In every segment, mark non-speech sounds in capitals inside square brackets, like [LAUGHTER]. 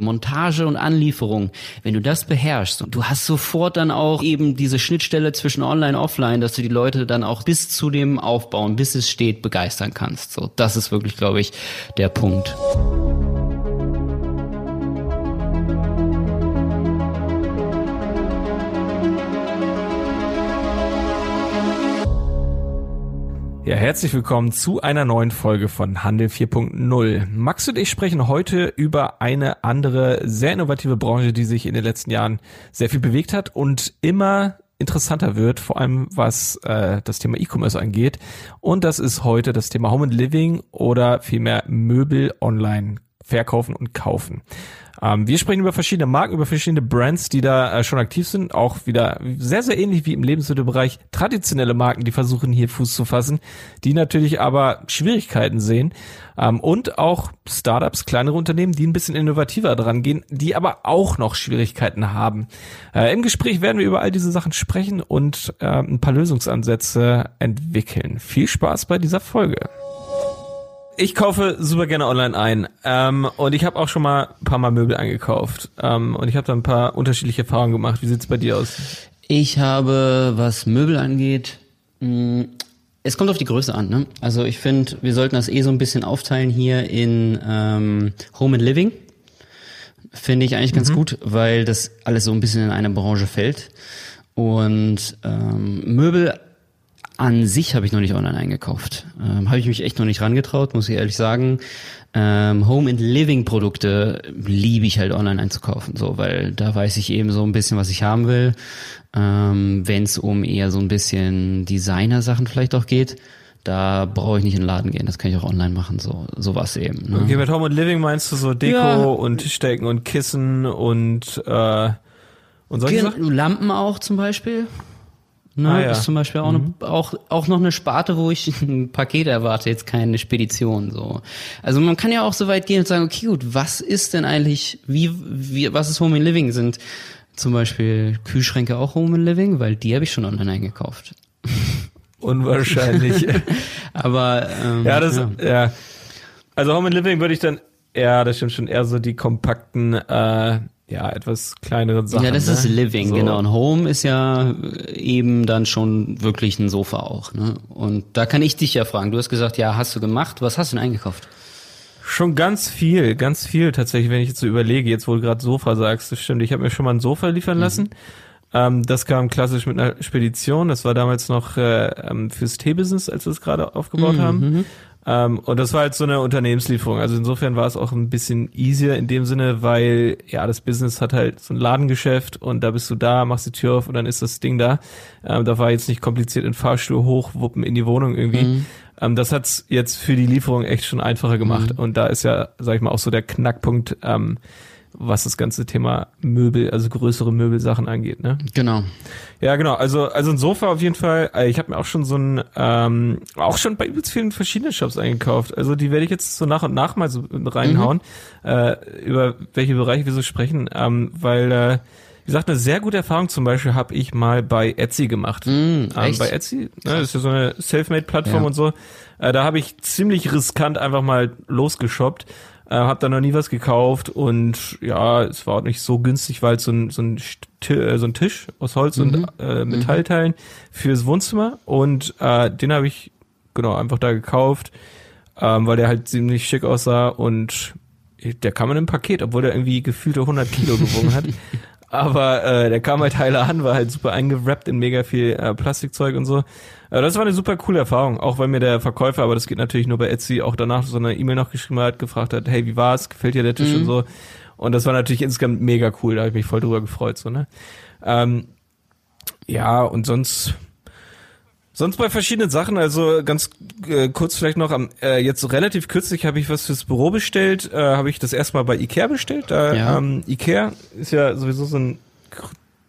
Montage und Anlieferung, wenn du das beherrschst und du hast sofort dann auch eben diese Schnittstelle zwischen Online und Offline, dass du die Leute dann auch bis zu dem Aufbauen, bis es steht, begeistern kannst. So, das ist wirklich, glaube ich, der Punkt. Ja, herzlich willkommen zu einer neuen Folge von Handel 4.0. Max und ich sprechen heute über eine andere, sehr innovative Branche, die sich in den letzten Jahren sehr viel bewegt hat und immer interessanter wird, vor allem was äh, das Thema E-Commerce angeht. Und das ist heute das Thema Home and Living oder vielmehr Möbel online verkaufen und kaufen. Ähm, wir sprechen über verschiedene Marken, über verschiedene Brands, die da äh, schon aktiv sind. Auch wieder sehr, sehr ähnlich wie im Lebensmittelbereich traditionelle Marken, die versuchen hier Fuß zu fassen, die natürlich aber Schwierigkeiten sehen. Ähm, und auch Startups, kleinere Unternehmen, die ein bisschen innovativer dran gehen, die aber auch noch Schwierigkeiten haben. Äh, Im Gespräch werden wir über all diese Sachen sprechen und äh, ein paar Lösungsansätze entwickeln. Viel Spaß bei dieser Folge ich kaufe super gerne online ein. Ähm, und ich habe auch schon mal ein paar Mal Möbel eingekauft. Ähm, und ich habe da ein paar unterschiedliche Erfahrungen gemacht. Wie sieht's bei dir aus? Ich habe, was Möbel angeht, mh, es kommt auf die Größe an. Ne? Also ich finde, wir sollten das eh so ein bisschen aufteilen hier in ähm, Home and Living. Finde ich eigentlich ganz mhm. gut, weil das alles so ein bisschen in eine Branche fällt. Und ähm, Möbel an sich habe ich noch nicht online eingekauft. Ähm, habe ich mich echt noch nicht rangetraut, muss ich ehrlich sagen. Ähm, Home and Living Produkte liebe ich halt online einzukaufen, so, weil da weiß ich eben so ein bisschen, was ich haben will. Ähm, Wenn es um eher so ein bisschen Designer-Sachen vielleicht auch geht, da brauche ich nicht in den Laden gehen, das kann ich auch online machen, so sowas eben. Ne? Okay, mit Home and Living meinst du so Deko ja. und Tischdecken und Kissen und äh, und solche? Lampen auch zum Beispiel. Ne, ah, ja. Ist zum Beispiel auch, mhm. eine, auch, auch noch eine Sparte, wo ich [LAUGHS] ein Paket erwarte, jetzt keine Spedition. So. Also man kann ja auch so weit gehen und sagen, okay, gut, was ist denn eigentlich, wie, wie was ist Home and Living? Sind zum Beispiel Kühlschränke auch Home and Living? Weil die habe ich schon online eingekauft. [LAUGHS] Unwahrscheinlich. [LAUGHS] Aber ähm, ja, das ja. ja. Also Home and Living würde ich dann, ja, das stimmt schon eher so die kompakten äh, ja, etwas kleineren Sachen. Ja, das ne? ist Living, so. genau. Und Home ist ja eben dann schon wirklich ein Sofa auch. Ne? Und da kann ich dich ja fragen. Du hast gesagt, ja, hast du gemacht. Was hast du denn eingekauft? Schon ganz viel, ganz viel tatsächlich, wenn ich jetzt so überlege, jetzt wo du gerade Sofa sagst, das stimmt. Ich habe mir schon mal ein Sofa liefern mhm. lassen. Ähm, das kam klassisch mit einer Spedition. Das war damals noch äh, ähm, fürs T-Business, als wir es gerade aufgebaut mhm. haben. Ähm, und das war halt so eine Unternehmenslieferung. Also insofern war es auch ein bisschen easier in dem Sinne, weil ja, das Business hat halt so ein Ladengeschäft und da bist du da, machst die Tür auf und dann ist das Ding da. Ähm, da war jetzt nicht kompliziert in Fahrstuhl hochwuppen in die Wohnung irgendwie. Mhm. Ähm, das hat's jetzt für die Lieferung echt schon einfacher gemacht. Mhm. Und da ist ja, sag ich mal, auch so der Knackpunkt, ähm, was das ganze Thema Möbel, also größere Möbelsachen angeht, ne? Genau. Ja, genau. Also also ein Sofa auf jeden Fall. Äh, ich habe mir auch schon so ein ähm, auch schon bei übelst vielen verschiedenen Shops eingekauft. Also die werde ich jetzt so nach und nach mal so reinhauen, mhm. äh, über welche Bereiche wir so sprechen, ähm, weil äh, wie gesagt, eine sehr gute Erfahrung zum Beispiel habe ich mal bei Etsy gemacht. Mm, ähm, bei Etsy, ne, das ist ja so eine Selfmade-Plattform ja. und so. Äh, da habe ich ziemlich riskant einfach mal losgeshoppt äh, hab da noch nie was gekauft und ja, es war auch nicht so günstig, weil so ein, so ein, äh, so ein Tisch aus Holz mhm. und äh, mhm. Metallteilen fürs Wohnzimmer und äh, den habe ich genau einfach da gekauft, ähm, weil der halt ziemlich schick aussah und der kam in einem Paket, obwohl der irgendwie gefühlte 100 Kilo gewogen hat. [LAUGHS] Aber äh, der kam halt heile an, war halt super eingerappt in mega viel äh, Plastikzeug und so. Äh, das war eine super coole Erfahrung, auch weil mir der Verkäufer, aber das geht natürlich nur bei Etsy, auch danach so eine E-Mail noch geschrieben hat, gefragt hat, hey, wie war's? Gefällt dir der Tisch mhm. und so. Und das war natürlich insgesamt mega cool, da habe ich mich voll drüber gefreut. so ne. Ähm, ja, und sonst Sonst bei verschiedenen Sachen, also ganz äh, kurz vielleicht noch, am äh, jetzt relativ kürzlich habe ich was fürs Büro bestellt, äh, habe ich das erstmal bei Ikea bestellt. Da, ja. ähm, Ikea ist ja sowieso so ein,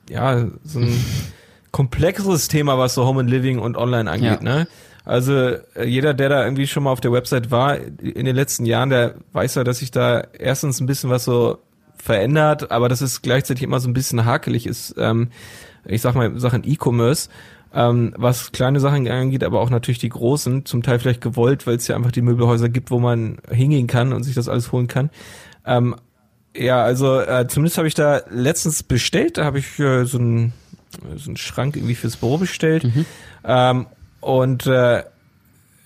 ja, so ein [LAUGHS] komplexeres Thema, was so Home and Living und Online angeht, ja. ne? Also äh, jeder, der da irgendwie schon mal auf der Website war in den letzten Jahren, der weiß ja, dass sich da erstens ein bisschen was so verändert, aber dass es gleichzeitig immer so ein bisschen hakelig ist. Ähm, ich sag mal Sachen E-Commerce ähm, was kleine Sachen angeht, aber auch natürlich die großen, zum Teil vielleicht gewollt, weil es ja einfach die Möbelhäuser gibt, wo man hingehen kann und sich das alles holen kann. Ähm, Ja, also äh, zumindest habe ich da letztens bestellt, da habe ich äh, so einen so einen Schrank irgendwie fürs Büro bestellt. Mhm. Ähm, und äh,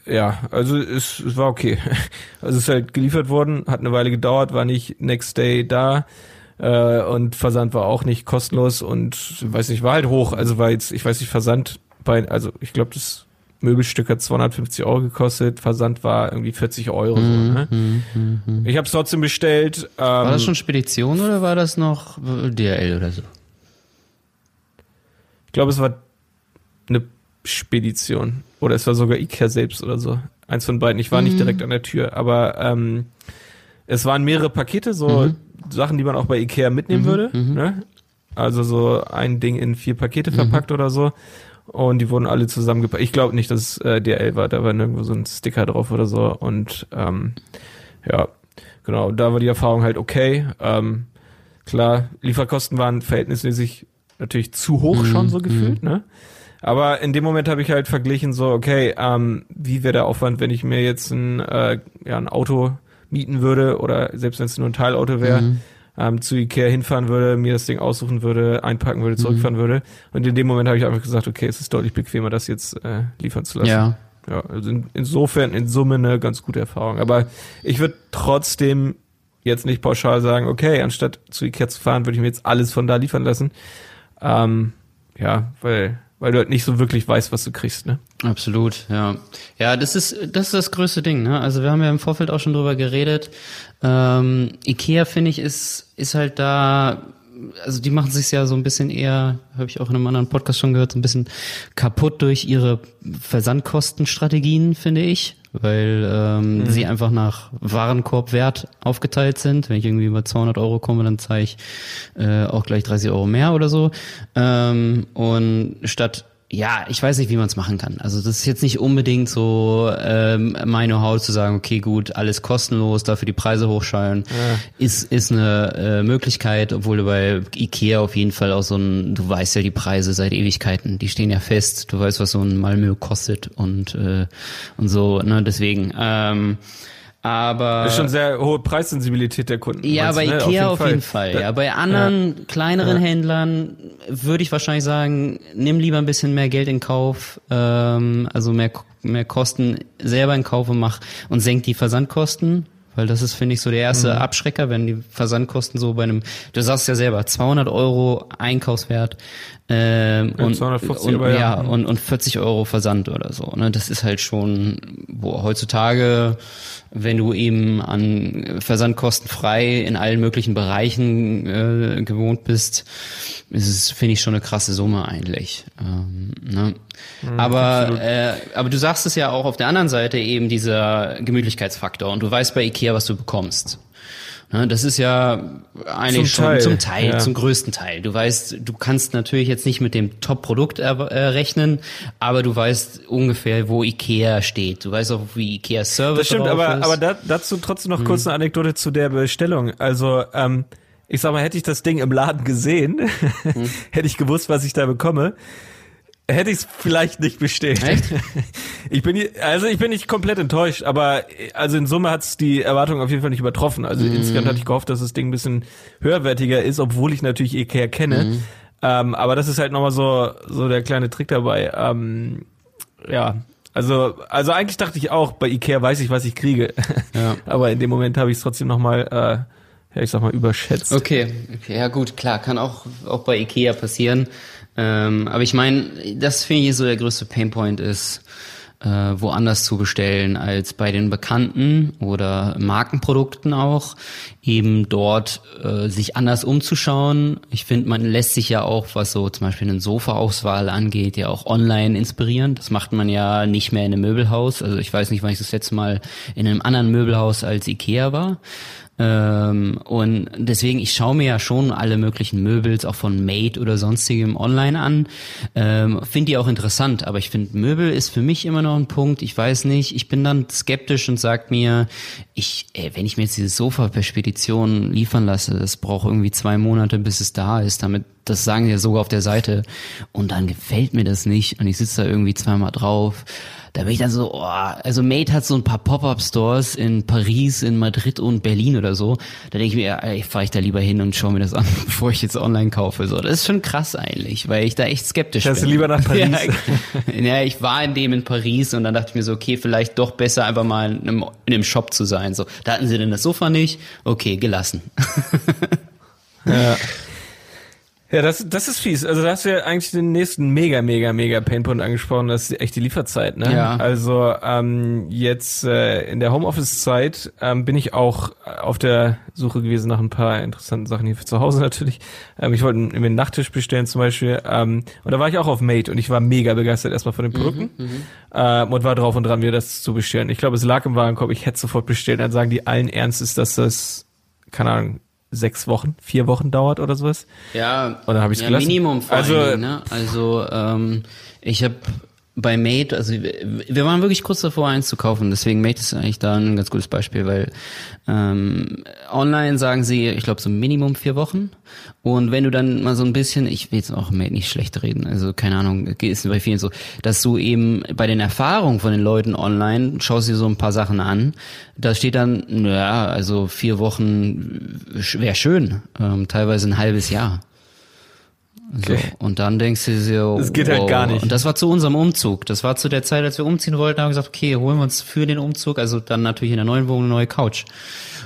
ja, also es, es war okay. [LAUGHS] Also es ist halt geliefert worden, hat eine Weile gedauert, war nicht next day da äh, und Versand war auch nicht kostenlos und weiß nicht, war halt hoch. Also war jetzt, ich weiß nicht, Versand bei, also ich glaube, das Möbelstück hat 250 Euro gekostet, Versand war irgendwie 40 Euro. Mhm, so, ne? Mhm, mhm. Ich habe es trotzdem bestellt. Ähm, war das schon Spedition oder war das noch DRL oder so? Ich glaube, es war eine Spedition oder es war sogar Ikea selbst oder so. Eins von beiden. Ich war mhm. nicht direkt an der Tür, aber ähm, es waren mehrere Pakete, so mhm. Sachen, die man auch bei Ikea mitnehmen mhm. würde. Mhm. Ne? Also so ein Ding in vier Pakete mhm. verpackt oder so. Und die wurden alle zusammengepackt. Ich glaube nicht, dass es äh, DRL war, da war nirgendwo so ein Sticker drauf oder so. Und ähm, ja, genau, da war die Erfahrung halt okay. Ähm, klar, Lieferkosten waren verhältnismäßig natürlich zu hoch mhm. schon so gefühlt, mhm. ne? Aber in dem Moment habe ich halt verglichen, so, okay, ähm, wie wäre der Aufwand, wenn ich mir jetzt ein, äh, ja, ein Auto mieten würde oder selbst wenn es nur ein Teilauto wäre, mhm. ähm, zu Ikea hinfahren würde, mir das Ding aussuchen würde, einpacken würde, zurückfahren mhm. würde. Und in dem Moment habe ich einfach gesagt, okay, es ist deutlich bequemer, das jetzt äh, liefern zu lassen. Ja. Ja, also in, insofern in Summe eine ganz gute Erfahrung. Aber ich würde trotzdem jetzt nicht pauschal sagen, okay, anstatt zu Ikea zu fahren, würde ich mir jetzt alles von da liefern lassen. Ähm, ja, weil weil du halt nicht so wirklich weißt, was du kriegst, ne? Absolut, ja. Ja, das ist das ist das größte Ding, ne? Also wir haben ja im Vorfeld auch schon drüber geredet. Ähm, Ikea finde ich ist ist halt da also die machen sich ja so ein bisschen eher, habe ich auch in einem anderen Podcast schon gehört, so ein bisschen kaputt durch ihre Versandkostenstrategien, finde ich weil ähm, mhm. sie einfach nach Warenkorbwert aufgeteilt sind. Wenn ich irgendwie über 200 Euro komme, dann zahle ich äh, auch gleich 30 Euro mehr oder so. Ähm, und statt ja, ich weiß nicht, wie man es machen kann. Also das ist jetzt nicht unbedingt so ähm, mein Know-how zu sagen, okay, gut, alles kostenlos, dafür die Preise hochschalten, ja. ist ist eine äh, Möglichkeit, obwohl du bei Ikea auf jeden Fall auch so ein, du weißt ja die Preise seit Ewigkeiten, die stehen ja fest, du weißt, was so ein Malmö kostet und äh, und so, ne, deswegen. Ähm, aber das ist schon sehr hohe Preissensibilität der Kunden. Ja, bei ne? Ikea auf jeden, auf Fall. Fall. Ja, bei anderen ja. kleineren ja. Händlern würde ich wahrscheinlich sagen, nimm lieber ein bisschen mehr Geld in Kauf, ähm, also mehr mehr Kosten selber in Kauf und mach und senk die Versandkosten, weil das ist finde ich so der erste mhm. Abschrecker, wenn die Versandkosten so bei einem, du sagst ja selber, 200 Euro Einkaufswert ähm, ja, und, und, ja, und und 40 Euro Versand oder so. Ne, das ist halt schon, wo heutzutage wenn du eben an Versandkosten frei in allen möglichen Bereichen äh, gewohnt bist, ist es, finde ich, schon eine krasse Summe eigentlich. Ähm, ne? Mhm, aber, äh, aber du sagst es ja auch auf der anderen Seite eben dieser Gemütlichkeitsfaktor und du weißt bei Ikea, was du bekommst. Ne, das ist ja eigentlich zum schon Teil. zum Teil, ja. zum größten Teil. Du weißt, du kannst natürlich jetzt nicht mit dem Top-Produkt äh, rechnen, aber du weißt ungefähr, wo Ikea steht. Du weißt auch, wie Ikea Service Das stimmt, aber, ist. aber da, dazu trotzdem noch mhm. kurz eine Anekdote zu der Bestellung. Also, ähm, ich sag mal, hätte ich das Ding im Laden gesehen, [LAUGHS] mhm. hätte ich gewusst, was ich da bekomme hätte ich es vielleicht nicht bestellt. Echt? [LAUGHS] Ich bin also ich bin nicht komplett enttäuscht, aber also in Summe hat es die Erwartung auf jeden Fall nicht übertroffen. Also mm. insgesamt hatte ich gehofft, dass das Ding ein bisschen höherwertiger ist, obwohl ich natürlich Ikea kenne. Mm. Ähm, aber das ist halt nochmal so so der kleine Trick dabei. Ähm, ja, also also eigentlich dachte ich auch, bei Ikea weiß ich, was ich kriege. Ja. [LAUGHS] aber in dem Moment habe ich es trotzdem nochmal äh, ja, ich sag mal, überschätzt. Okay, okay, ja gut, klar, kann auch, auch bei Ikea passieren. Ähm, aber ich meine, das finde ich so der größte Painpoint ist, äh, woanders zu bestellen als bei den Bekannten oder Markenprodukten auch, eben dort äh, sich anders umzuschauen. Ich finde, man lässt sich ja auch, was so zum Beispiel eine Sofaauswahl angeht, ja auch online inspirieren. Das macht man ja nicht mehr in einem Möbelhaus. Also ich weiß nicht, wann ich das letzte Mal in einem anderen Möbelhaus als Ikea war. Ähm, und deswegen, ich schaue mir ja schon alle möglichen Möbels, auch von Made oder sonstigem online an. Ähm, finde die auch interessant, aber ich finde, Möbel ist für mich immer noch ein Punkt. Ich weiß nicht, ich bin dann skeptisch und sag mir, ich, ey, wenn ich mir jetzt dieses Sofa per Spedition liefern lasse, das braucht irgendwie zwei Monate, bis es da ist. Damit das sagen die ja sogar auf der Seite. Und dann gefällt mir das nicht und ich sitze da irgendwie zweimal drauf. Da bin ich dann so, oh, also Mate hat so ein paar Pop-Up-Stores in Paris, in Madrid und Berlin oder so. Da denke ich mir, ey, fahre ich da lieber hin und schaue mir das an, [LAUGHS] bevor ich jetzt online kaufe. So, das ist schon krass eigentlich, weil ich da echt skeptisch Fährst bin. du lieber nach [LAUGHS] Paris? Ja, ja, ich war in dem in Paris und dann dachte ich mir so, okay, vielleicht doch besser einfach mal in einem, in einem Shop zu sein. So, da hatten sie denn das Sofa nicht? Okay, gelassen. [LAUGHS] Ja. Ja, das, das ist fies. Also da hast du ja eigentlich den nächsten mega, mega, mega Painpoint angesprochen, das ist echt die Lieferzeit, ne? Ja. Also ähm, jetzt äh, in der Homeoffice-Zeit ähm, bin ich auch auf der Suche gewesen nach ein paar interessanten Sachen hier für zu Hause [LAUGHS] natürlich. Ähm, ich wollte mir einen Nachttisch bestellen zum Beispiel. Ähm, und da war ich auch auf Mate und ich war mega begeistert erstmal von den Produkten ähm, und war drauf und dran, mir das zu bestellen. Ich glaube, es lag im Warenkorb, ich hätte sofort bestellt. Dann sagen die allen Ernstes, dass das, keine Ahnung, sechs Wochen, vier Wochen dauert oder sowas. Ja, Und dann hab ich's ja gelassen. Minimum vor Also- also, allen Dingen, ne? Also ähm, ich habe bei Mate, also wir waren wirklich kurz davor, eins zu kaufen. Deswegen Mate ist eigentlich da ein ganz gutes Beispiel, weil ähm, online sagen sie, ich glaube so Minimum vier Wochen. Und wenn du dann mal so ein bisschen, ich will jetzt auch Mate nicht schlecht reden, also keine Ahnung, ist bei vielen so, dass du eben bei den Erfahrungen von den Leuten online schaust dir so ein paar Sachen an. Da steht dann, naja, also vier Wochen wäre schön, ähm, teilweise ein halbes Jahr. So, Okay. und dann denkst du dir so, Das geht halt gar nicht. Und das war zu unserem Umzug. Das war zu der Zeit, als wir umziehen wollten, haben wir gesagt, okay, holen wir uns für den Umzug, also dann natürlich in der neuen Wohnung eine neue Couch.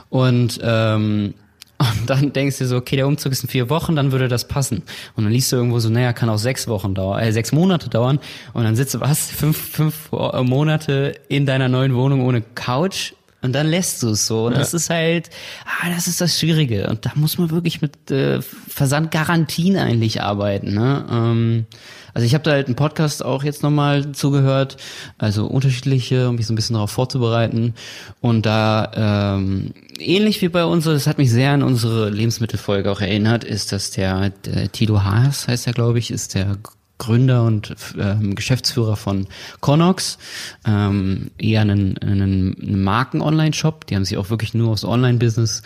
Und, ähm, [LAUGHS] und dann denkst du dir so, okay, der Umzug ist in vier Wochen, dann würde das passen. Und dann liest du irgendwo so, naja, kann auch sechs Wochen dauern, äh, sechs Monate dauern. Und dann sitzt du, was, fünf, fünf Monate in deiner neuen Wohnung ohne Couch? Und dann lässt du es so. Und das ist halt, ah, das ist das Schwierige. Und da muss man wirklich mit äh, Versandgarantien eigentlich arbeiten. Ne? Ähm, also ich habe da halt einen Podcast auch jetzt nochmal zugehört, also unterschiedliche, um mich so ein bisschen darauf vorzubereiten. Und da ähm, ähnlich wie bei uns, das hat mich sehr an unsere Lebensmittelfolge auch erinnert, ist, dass der, der Tilo Haas, heißt er, glaube ich, ist der Gründer und ähm, Geschäftsführer von Connox, ähm, eher einen, einen, Marken-Online-Shop. Die haben sich auch wirklich nur aufs Online-Business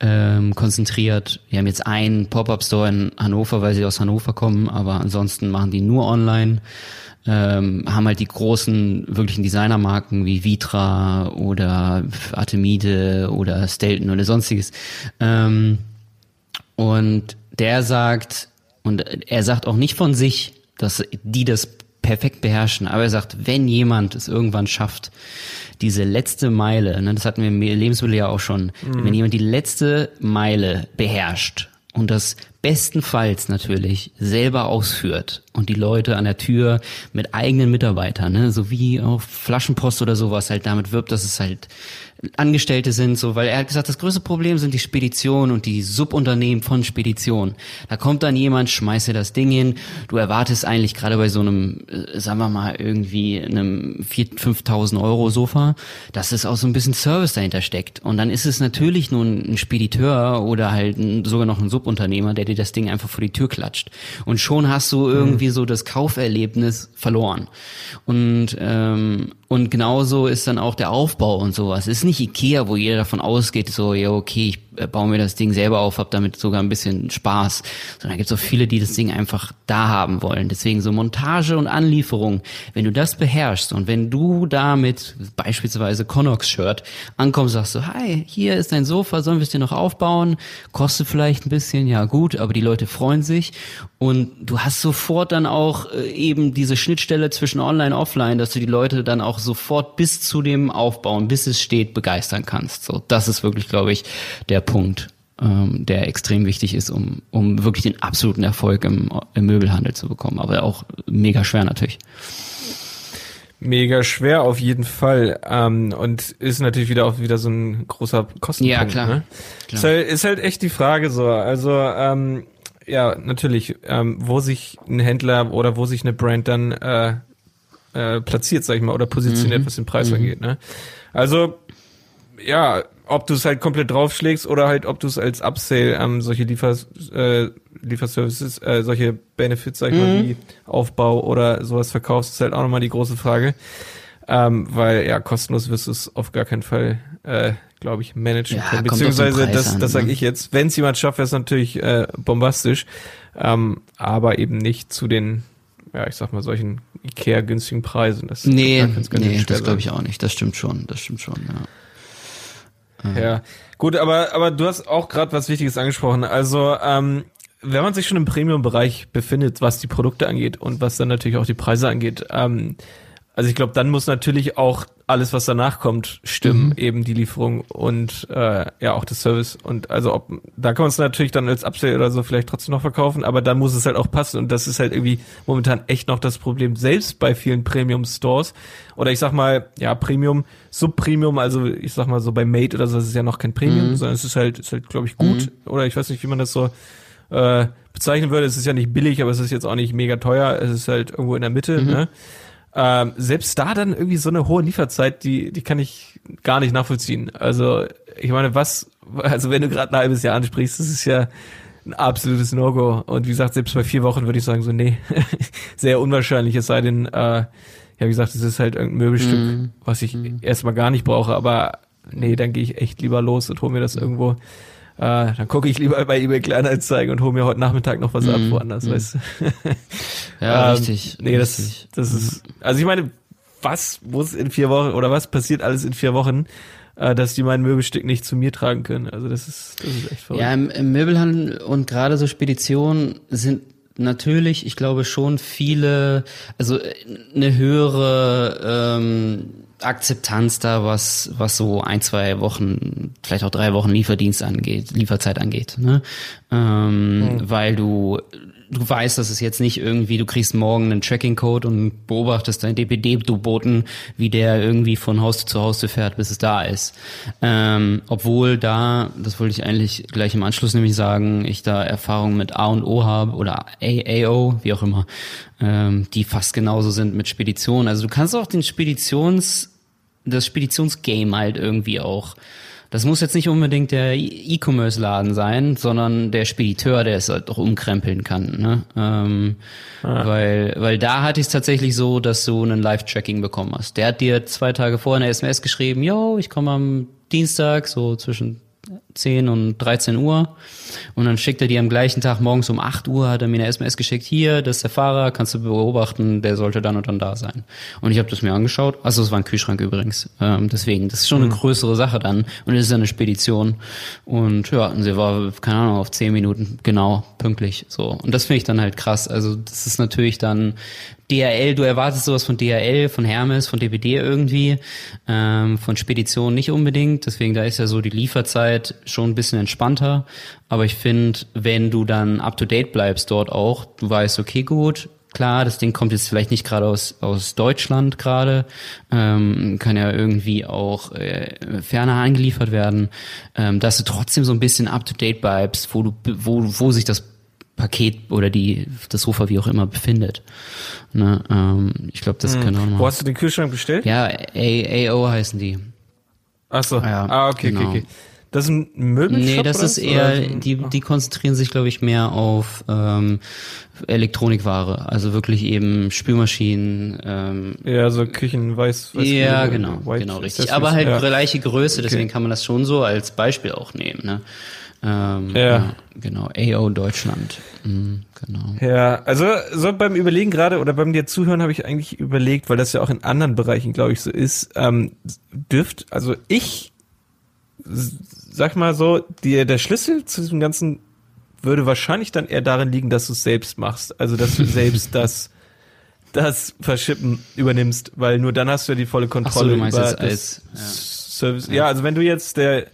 ähm, konzentriert. Wir haben jetzt einen Pop-Up-Store in Hannover, weil sie aus Hannover kommen, aber ansonsten machen die nur online. Ähm, haben halt die großen wirklichen Designermarken wie Vitra oder Artemide oder Stelton oder sonstiges. Ähm, und der sagt, und er sagt auch nicht von sich, dass die das perfekt beherrschen, aber er sagt, wenn jemand es irgendwann schafft, diese letzte Meile, ne, das hatten wir im Lebensmittel ja auch schon, wenn jemand die letzte Meile beherrscht und das bestenfalls natürlich selber ausführt und die Leute an der Tür mit eigenen Mitarbeitern, ne, so wie auf Flaschenpost oder sowas halt damit wirbt, dass es halt Angestellte sind, so, weil er hat gesagt, das größte Problem sind die Speditionen und die Subunternehmen von Speditionen. Da kommt dann jemand, schmeißt dir das Ding hin, du erwartest eigentlich gerade bei so einem, äh, sagen wir mal, irgendwie einem 4.000, 5.000 Euro Sofa, dass es auch so ein bisschen Service dahinter steckt. Und dann ist es natürlich nur ein Spediteur oder halt sogar noch ein Subunternehmer, der dir das Ding einfach vor die Tür klatscht. Und schon hast du irgendwie so das Kauferlebnis verloren. Und, ähm, und genauso ist dann auch der Aufbau und sowas. Ist nicht Ikea, wo jeder davon ausgeht, so, ja, okay, ich baue mir das Ding selber auf, hab damit sogar ein bisschen Spaß. Sondern gibt es auch viele, die das Ding einfach da haben wollen. Deswegen so Montage und Anlieferung, wenn du das beherrschst und wenn du damit beispielsweise Connox-Shirt ankommst, sagst du, hi, hier ist dein Sofa, sollen wir es dir noch aufbauen? Kostet vielleicht ein bisschen, ja gut, aber die Leute freuen sich. Und du hast sofort dann auch äh, eben diese Schnittstelle zwischen Online und Offline, dass du die Leute dann auch sofort bis zu dem Aufbauen, bis es steht, begeistern kannst. So, das ist wirklich, glaube ich, der Punkt, ähm, der extrem wichtig ist, um, um wirklich den absoluten Erfolg im, im Möbelhandel zu bekommen. Aber auch mega schwer natürlich. Mega schwer auf jeden Fall. Ähm, und ist natürlich wieder auch wieder so ein großer Kostenpunkt. Ja, klar. Ne? Klar. Ist, halt, ist halt echt die Frage so. Also, ähm, ja, natürlich, ähm, wo sich ein Händler oder wo sich eine Brand dann äh, äh, platziert, sag ich mal, oder positioniert, was den Preis angeht. Ne? Also, ja, ob du es halt komplett draufschlägst oder halt, ob du es als Upsale ähm, solche Liefers, äh, Lieferservices, äh, solche Benefits, sag ich mal, wie Aufbau oder sowas verkaufst, ist halt auch nochmal die große Frage. Ähm, weil ja, kostenlos wirst du es auf gar keinen Fall, äh, glaube ich, managen Ja, können. Beziehungsweise, das, an, das sage ne? ich jetzt, wenn es jemand schafft, wäre es natürlich äh, bombastisch. Ähm, aber eben nicht zu den, ja, ich sag mal, solchen Ikea-günstigen Preisen. Das Nee, nee, das glaube ich auch nicht. Das stimmt schon, das stimmt schon, ja. Ja, gut, aber aber du hast auch gerade was Wichtiges angesprochen. Also ähm, wenn man sich schon im Premium-Bereich befindet, was die Produkte angeht und was dann natürlich auch die Preise angeht, ähm, also ich glaube, dann muss natürlich auch alles, was danach kommt, stimmen, eben die Lieferung und äh, ja auch das Service und also ob da kann man es natürlich dann als Upsell oder so vielleicht trotzdem noch verkaufen, aber dann muss es halt auch passen und das ist halt irgendwie momentan echt noch das Problem selbst bei vielen Premium Stores oder ich sag mal ja Premium, Subpremium, also ich sag mal so bei Mate oder so, das ist ja noch kein Premium, sondern es ist halt ist halt glaube ich gut oder ich weiß nicht, wie man das so äh, bezeichnen würde. Es ist ja nicht billig, aber es ist jetzt auch nicht mega teuer. Es ist halt irgendwo in der Mitte. Ne? Ähm, selbst da dann irgendwie so eine hohe Lieferzeit, die, die kann ich gar nicht nachvollziehen. Also ich meine, was, also wenn du gerade ein halbes Jahr ansprichst, das ist ja ein absolutes No-Go. Und wie gesagt, selbst bei vier Wochen würde ich sagen, so, nee, [LAUGHS] sehr unwahrscheinlich, es sei denn, äh, ja, wie gesagt, es ist halt irgendein Möbelstück, was ich erstmal gar nicht brauche, aber nee, dann gehe ich echt lieber los und hole mir das irgendwo. Äh, dann gucke ich lieber bei eBay Kleinanzeigen und hole mir heute Nachmittag noch was ab woanders, weißt du. [LAUGHS] Ja, Ähm, richtig. Nee, das, richtig. das ist, also ich meine, was muss in vier Wochen oder was passiert alles in vier Wochen, äh, dass die mein Möbelstück nicht zu mir tragen können? Also das ist, das ist echt verrückt. Ja, im, im Möbelhandel und gerade so Speditionen sind natürlich, ich glaube schon viele, also äh, eine höhere ähm, Akzeptanz da, was was so ein, zwei Wochen, vielleicht auch drei Wochen Lieferdienst angeht, Lieferzeit angeht, ne? Ähm, Weil du du weißt, dass es jetzt nicht irgendwie, du kriegst morgen einen Tracking-Code und beobachtest deinen DPD-Boten, wie der irgendwie von Haustür zu Haustür fährt, bis es da ist. Ähm, obwohl da, das wollte ich eigentlich gleich im Anschluss nämlich sagen, ich da Erfahrungen mit A und O habe oder AAO, wie auch immer, ähm, die fast genauso sind mit Speditionen. Also du kannst auch den Speditions, das Speditionsgame halt irgendwie auch das muss jetzt nicht unbedingt der E-Commerce-Laden sein, sondern der Spediteur, der es halt auch umkrempeln kann. Ne? Ähm, weil, weil da hatte ich es tatsächlich so, dass du einen Live-Tracking bekommen hast. Der hat dir zwei Tage vorher eine SMS geschrieben, yo, ich komme am Dienstag so zwischen 10 und 13 Uhr. Und dann schickt er dir am gleichen Tag morgens um 8 Uhr, hat er mir eine SMS geschickt, hier, das ist der Fahrer, kannst du beobachten, der sollte dann und dann da sein. Und ich habe das mir angeschaut, also es war ein Kühlschrank übrigens, ähm, deswegen, das ist schon eine größere Sache dann und es ist ja eine Spedition. Und ja, und sie war, keine Ahnung, auf 10 Minuten genau, pünktlich. so. Und das finde ich dann halt krass. Also das ist natürlich dann DHL, du erwartest sowas von DHL, von Hermes, von DPD irgendwie, ähm, von Spedition nicht unbedingt. Deswegen da ist ja so die Lieferzeit schon ein bisschen entspannter. Aber ich finde, wenn du dann up to date bleibst dort auch, du weißt, okay, gut, klar, das Ding kommt jetzt vielleicht nicht gerade aus, aus Deutschland gerade, ähm, kann ja irgendwie auch äh, ferner angeliefert werden, ähm, dass du trotzdem so ein bisschen up to date bleibst, wo du, wo, wo sich das Paket oder die das Sofa wie auch immer befindet. Ne, ähm, ich glaube, das können auch Wo mal. hast du den Kühlschrank bestellt? Ja, A AO heißen die. Ach so. Ja, ah, okay, genau. okay, okay. Das ist ein Möbelshop Nee, das ist eher, Oder so ein- die, die konzentrieren sich, glaube ich, mehr auf ähm, Elektronikware. Also wirklich eben Spülmaschinen, ähm, Ja, so Küchen, weiß, weiß ja, wie- genau, White genau, richtig. Aber halt ja. gleiche Größe, deswegen kann man das schon so als Beispiel auch nehmen. Ne? Ähm, Ja. Genau, AO Deutschland. Mhm, genau. Ja, also so beim Überlegen gerade oder beim dir zuhören habe ich eigentlich überlegt, weil das ja auch in anderen Bereichen, glaube ich, so ist, ähm, dürft, also ich sag mal so, die, der Schlüssel zu diesem Ganzen würde wahrscheinlich dann eher darin liegen, dass du es selbst machst. Also dass du selbst [LAUGHS] das das Verschippen übernimmst, weil nur dann hast du ja die volle Kontrolle du meinst über jetzt das als- ja. Service. Ja. also wenn du jetzt der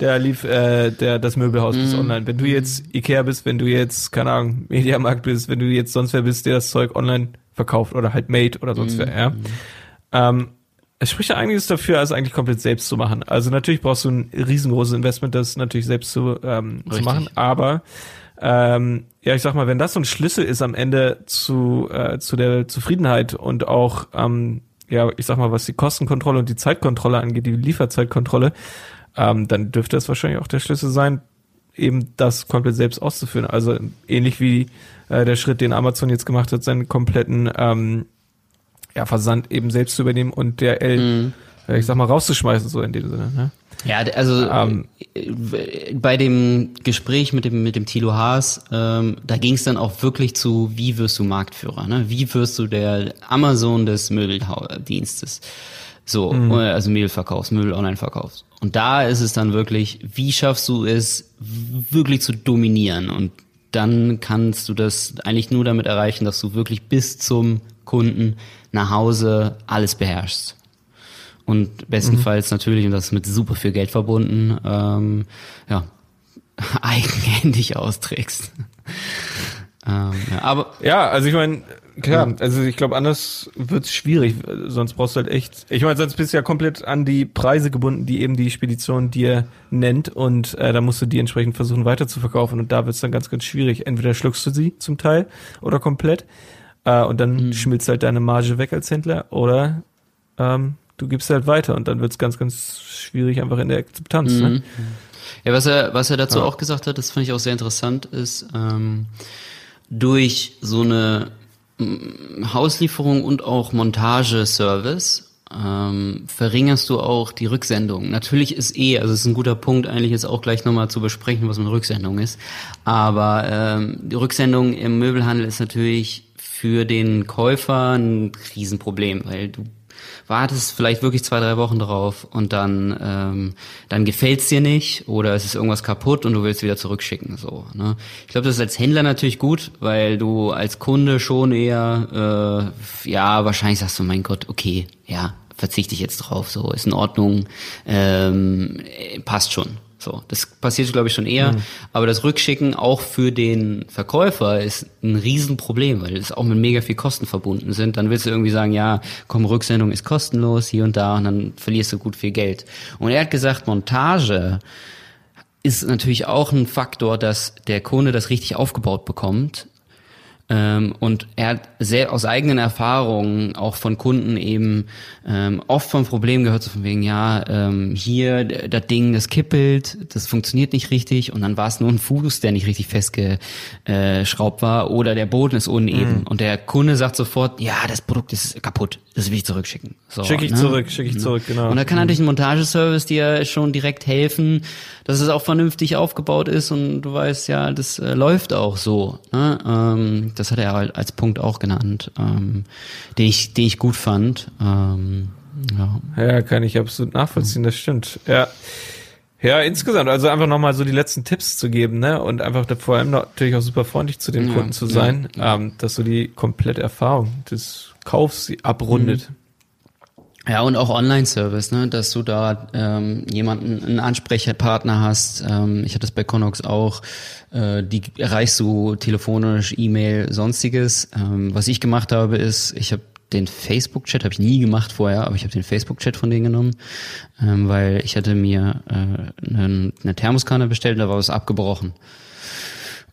der lief äh, der das Möbelhaus Mhm. online, wenn du jetzt Ikea bist, wenn du jetzt keine Ahnung Mediamarkt bist, wenn du jetzt sonst wer bist, der das Zeug online verkauft oder halt Made oder sonst Mhm. wer, ja. Ähm, es spricht ja einiges dafür, es eigentlich komplett selbst zu machen. Also natürlich brauchst du ein riesengroßes Investment, das natürlich selbst zu, ähm, zu machen, aber ähm, ja, ich sag mal, wenn das so ein Schlüssel ist am Ende zu, äh, zu der Zufriedenheit und auch, ähm, ja, ich sag mal, was die Kostenkontrolle und die Zeitkontrolle angeht, die Lieferzeitkontrolle, ähm, dann dürfte das wahrscheinlich auch der Schlüssel sein, eben das komplett selbst auszuführen. Also ähnlich wie äh, der Schritt, den Amazon jetzt gemacht hat, seinen kompletten ähm, ja, Versand eben selbst zu übernehmen und der L, mhm. ich sag mal, rauszuschmeißen, so in dem Sinne. Ne? Ja, also ähm, bei dem Gespräch mit dem mit dem Thilo Haas, ähm, da ging es dann auch wirklich zu, wie wirst du Marktführer, ne? Wie wirst du der Amazon des Möbeldienstes? So, mhm. also Möbelverkaufs, Möbel-Online-Verkaufs. Und da ist es dann wirklich, wie schaffst du es, wirklich zu dominieren? Und dann kannst du das eigentlich nur damit erreichen, dass du wirklich bis zum Kunden nach Hause alles beherrschst. Und bestenfalls mhm. natürlich, und das ist mit super viel Geld verbunden, ähm, ja, [LAUGHS] eigenhändig austrägst. [LAUGHS] ähm, ja, aber ja, also ich meine, klar, also ich glaube, anders wird's schwierig, sonst brauchst du halt echt, ich meine, sonst bist du ja komplett an die Preise gebunden, die eben die Spedition dir nennt und äh, da musst du die entsprechend versuchen weiter zu verkaufen und da wird's dann ganz, ganz schwierig. Entweder schluckst du sie zum Teil oder komplett äh, und dann mhm. schmilzt halt deine Marge weg als Händler oder ähm, du gibst halt weiter und dann wird es ganz, ganz schwierig einfach in der Akzeptanz. Ne? Mhm. Ne? Ja, was er, was er dazu ja. auch gesagt hat, das fand ich auch sehr interessant, ist ähm, durch so eine mm, Hauslieferung und auch Montageservice ähm, verringerst du auch die Rücksendung. Natürlich ist eh, also es ist ein guter Punkt, eigentlich jetzt auch gleich nochmal zu besprechen, was eine Rücksendung ist. Aber ähm, die Rücksendung im Möbelhandel ist natürlich für den Käufer ein Riesenproblem, weil du wartest vielleicht wirklich zwei, drei Wochen drauf und dann, ähm, dann gefällt's dir nicht oder es ist irgendwas kaputt und du willst wieder zurückschicken. So, ne? Ich glaube, das ist als Händler natürlich gut, weil du als Kunde schon eher, äh, ja, wahrscheinlich sagst du, mein Gott, okay, ja, verzichte ich jetzt drauf, so, ist in Ordnung, ähm, passt schon. So, das passiert, glaube ich, schon eher. Mhm. Aber das Rückschicken auch für den Verkäufer ist ein Riesenproblem, weil es auch mit mega viel Kosten verbunden sind. Dann willst du irgendwie sagen, ja, komm, Rücksendung ist kostenlos hier und da und dann verlierst du gut viel Geld. Und er hat gesagt, Montage ist natürlich auch ein Faktor, dass der Kunde das richtig aufgebaut bekommt und er hat sehr aus eigenen Erfahrungen auch von Kunden eben ähm, oft vom Problem gehört, so von wegen, ja, ähm, hier das Ding, das kippelt, das funktioniert nicht richtig und dann war es nur ein Fuß, der nicht richtig festgeschraubt war oder der Boden ist uneben mhm. und der Kunde sagt sofort, ja, das Produkt ist kaputt, das will ich zurückschicken. So, schicke ich ne? zurück, schicke ich mhm. zurück, genau. Und da kann mhm. natürlich ein Montageservice dir schon direkt helfen, dass es auch vernünftig aufgebaut ist und du weißt ja, das äh, läuft auch so. Ne? Ähm, das hat er als Punkt auch genannt, ähm, den ich, den ich gut fand. Ähm, ja. ja, kann ich absolut nachvollziehen, das stimmt. Ja. Ja, insgesamt, also einfach nochmal so die letzten Tipps zu geben, ne? Und einfach da vor allem natürlich auch super freundlich zu den ja, Kunden zu sein, ja, Ähm, dass so die komplette Erfahrung des Kaufs abrundet. Mhm. Ja, und auch Online-Service, ne, dass du da ähm, jemanden, einen Ansprechpartner hast. Ähm, ich hatte das bei Connox auch. Äh, die erreichst du telefonisch, E-Mail, sonstiges. Ähm, was ich gemacht habe, ist, ich habe den Facebook-Chat habe ich nie gemacht vorher, aber ich habe den Facebook-Chat von denen genommen, ähm, weil ich hatte mir äh, eine, eine Thermoskanne bestellt und da war was abgebrochen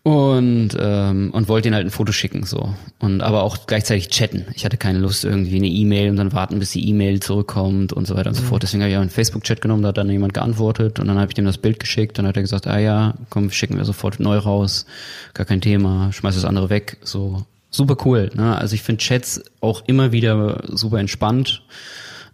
und ähm, und wollte ihnen halt ein Foto schicken so und aber auch gleichzeitig chatten. Ich hatte keine Lust irgendwie eine E-Mail und dann warten, bis die E-Mail zurückkommt und so weiter und so mhm. fort. Deswegen habe ich auch einen Facebook-Chat genommen, da hat dann jemand geantwortet und dann habe ich dem das Bild geschickt. Dann hat er gesagt, ah ja, komm, schicken wir sofort neu raus, gar kein Thema, schmeiß das andere weg. So super cool. Ne? Also ich finde Chats auch immer wieder super entspannt.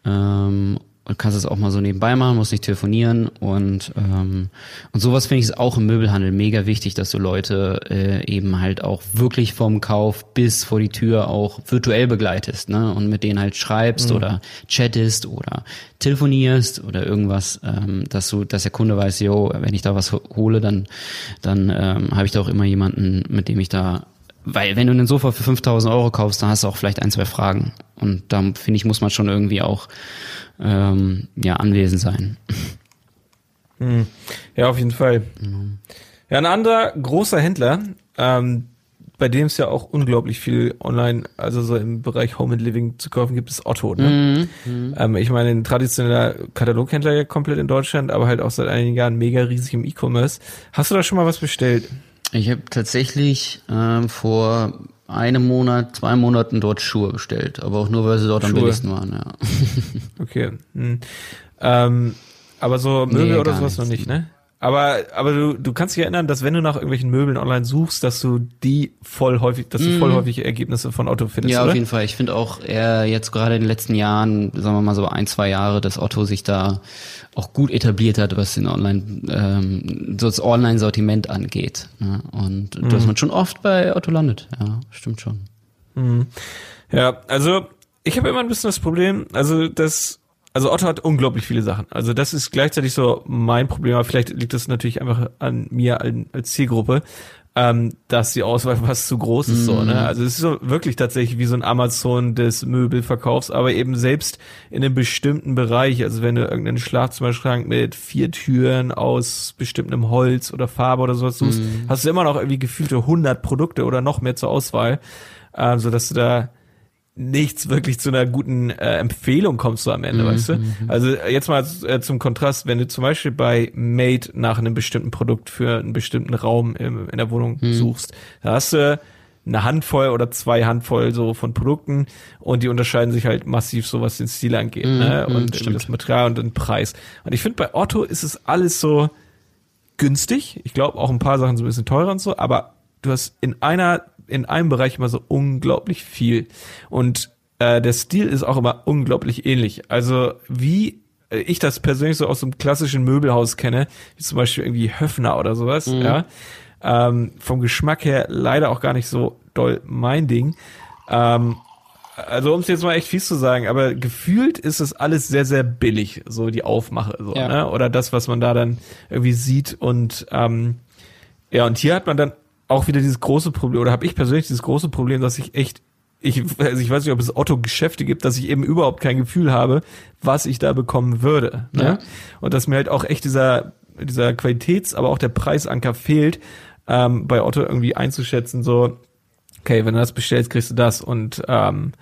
Ähm, und kannst es auch mal so nebenbei machen, musst nicht telefonieren und ähm, und sowas finde ich ist auch im Möbelhandel mega wichtig, dass du Leute äh, eben halt auch wirklich vom Kauf bis vor die Tür auch virtuell begleitest, ne und mit denen halt schreibst mhm. oder chattest oder telefonierst oder irgendwas, ähm, dass du, dass der Kunde weiß, yo, wenn ich da was hole, dann dann ähm, habe ich da auch immer jemanden, mit dem ich da weil wenn du einen Sofa für 5000 Euro kaufst, dann hast du auch vielleicht ein, zwei Fragen. Und da finde ich, muss man schon irgendwie auch ähm, ja, anwesend sein. Hm. Ja, auf jeden Fall. Mhm. Ja, ein anderer großer Händler, ähm, bei dem es ja auch unglaublich viel online, also so im Bereich Home and Living zu kaufen gibt, ist Otto. Ne? Mhm. Ähm, ich meine, ein traditioneller Kataloghändler ja komplett in Deutschland, aber halt auch seit einigen Jahren mega riesig im E-Commerce. Hast du da schon mal was bestellt? Ich habe tatsächlich ähm, vor einem Monat, zwei Monaten dort Schuhe bestellt, aber auch nur, weil sie dort Schuhe. am billigsten waren, ja. [LAUGHS] okay. Hm. Ähm, aber so Möbel nee, oder sowas noch nicht, ne? Aber, aber du, du kannst dich erinnern, dass wenn du nach irgendwelchen Möbeln online suchst, dass du die voll häufig, dass du voll Mhm. häufig Ergebnisse von Otto findest, Ja, oder? auf jeden Fall. Ich finde auch eher jetzt gerade in den letzten Jahren, sagen wir mal so ein, zwei Jahre, dass Otto sich da auch gut etabliert hat, was den Online, ähm, so das Online-Sortiment angeht. Ne? Und Mhm. dass man schon oft bei Otto landet. Ja, stimmt schon. Ja, also ich habe immer ein bisschen das Problem, also das, also Otto hat unglaublich viele Sachen. Also das ist gleichzeitig so mein Problem, aber vielleicht liegt das natürlich einfach an mir als Zielgruppe, ähm, dass die Auswahl [LAUGHS] fast zu groß ist so, ne? Also es ist so wirklich tatsächlich wie so ein Amazon des Möbelverkaufs, aber eben selbst in einem bestimmten Bereich, also wenn du irgendeinen Schlafzimmerschrank mit vier Türen aus bestimmtem Holz oder Farbe oder sowas suchst, hast du immer noch irgendwie gefühlte 100 Produkte oder noch mehr zur Auswahl, ähm, so dass du da nichts wirklich zu einer guten äh, Empfehlung kommst du am Ende, weißt du? Also äh, jetzt mal äh, zum Kontrast, wenn du zum Beispiel bei Made nach einem bestimmten Produkt für einen bestimmten Raum im, in der Wohnung suchst, da hast du eine Handvoll oder zwei Handvoll so von Produkten und die unterscheiden sich halt massiv so, was den Stil angeht, ne? mhm, Und das Material und den Preis. Und ich finde, bei Otto ist es alles so günstig. Ich glaube auch ein paar Sachen so ein bisschen teurer und so, aber du hast in einer, in einem Bereich immer so unglaublich viel. Und äh, der Stil ist auch immer unglaublich ähnlich. Also wie äh, ich das persönlich so aus so einem klassischen Möbelhaus kenne, wie zum Beispiel irgendwie Höfner oder sowas, ja. Ähm, vom Geschmack her leider auch gar nicht so doll mein Ding. Ähm, also um es jetzt mal echt fies zu sagen, aber gefühlt ist es alles sehr, sehr billig, so die Aufmache, so, Ja. ne? Oder das, was man da dann irgendwie sieht und ähm, ja, und hier hat man dann auch wieder dieses große Problem, oder habe ich persönlich dieses große Problem, dass ich echt, ich, also ich weiß nicht, ob es Otto-Geschäfte gibt, dass ich eben überhaupt kein Gefühl habe, was ich da bekommen würde. Ne? Ja. Und dass mir halt auch echt dieser, dieser Qualitäts-, aber auch der Preisanker fehlt, ähm, bei Otto irgendwie einzuschätzen, so, okay, wenn du das bestellst, kriegst du das. Und ähm,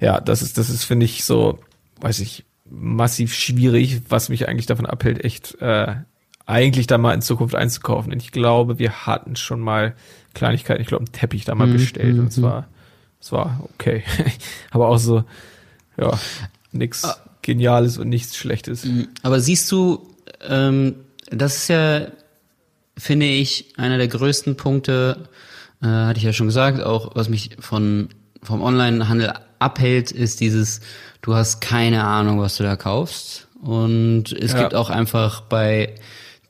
ja, das ist, das ist, finde ich, so, weiß ich, massiv schwierig, was mich eigentlich davon abhält, echt äh, eigentlich da mal in Zukunft einzukaufen. Und ich glaube, wir hatten schon mal Kleinigkeiten, ich glaube, einen Teppich da mal bestellt und es war, es war okay. [LAUGHS] Aber auch so, ja, nix Geniales und nichts Schlechtes. Aber siehst du, ähm, das ist ja, finde ich, einer der größten Punkte, äh, hatte ich ja schon gesagt, auch was mich von vom Onlinehandel abhält, ist dieses, du hast keine Ahnung, was du da kaufst. Und es Ja. gibt auch einfach bei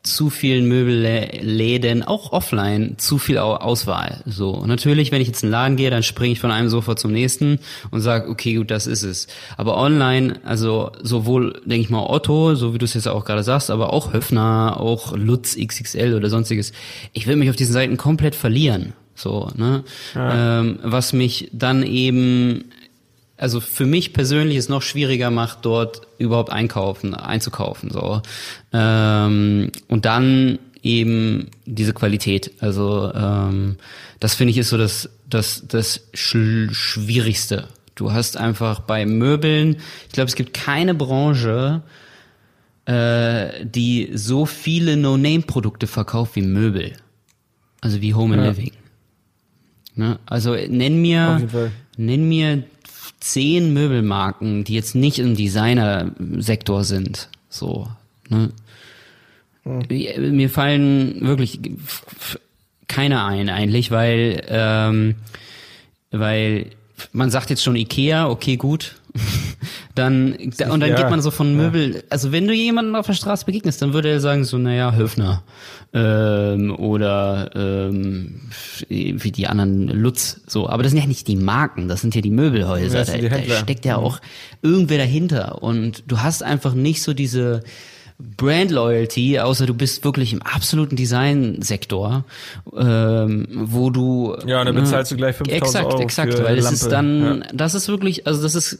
zu vielen Möbelläden, auch offline, zu viel Au- Auswahl. So Und natürlich, wenn ich jetzt in den Laden gehe, dann springe ich von einem Sofa zum nächsten und sage, okay, gut, das ist es. Aber online, also sowohl, denke ich mal, Otto, so wie du es jetzt auch gerade sagst, aber auch Höfner, auch Lutz XXL oder sonstiges. Ich will mich auf diesen Seiten komplett verlieren. So, ne? Ähm, was mich dann eben also für mich persönlich es noch schwieriger macht, dort überhaupt einkaufen, einzukaufen. So. Ähm, und dann eben diese Qualität. Also ähm, das finde ich ist so das, das, das Sch Schwierigste. Du hast einfach bei Möbeln, ich glaube, es gibt keine Branche, äh, die so viele No-Name-Produkte verkauft wie Möbel. Also wie Home and Ja. Living. Ne? Also nenn mir, nenn mir zehn Möbelmarken, die jetzt nicht im Designer-Sektor sind. So. Ne? Mir fallen wirklich keine ein eigentlich, weil ähm, weil man sagt jetzt schon Ikea, okay gut, [LAUGHS] dann da, und dann ja, geht man so von Möbel. Also wenn du jemanden auf der Straße begegnest, dann würde er sagen so, naja, Höfner ähm, oder ähm, wie die anderen Lutz so. Aber das sind ja nicht die Marken, das sind ja die Möbelhäuser. Ja, da, die da steckt ja auch irgendwer dahinter und du hast einfach nicht so diese Brand Loyalty, außer du bist wirklich im absoluten Designsektor, ähm, wo du Ja, und dann ne, bezahlst du gleich 5.000 exakt, Euro exakt, weil es ist dann, Ja. das ist wirklich, also das ist,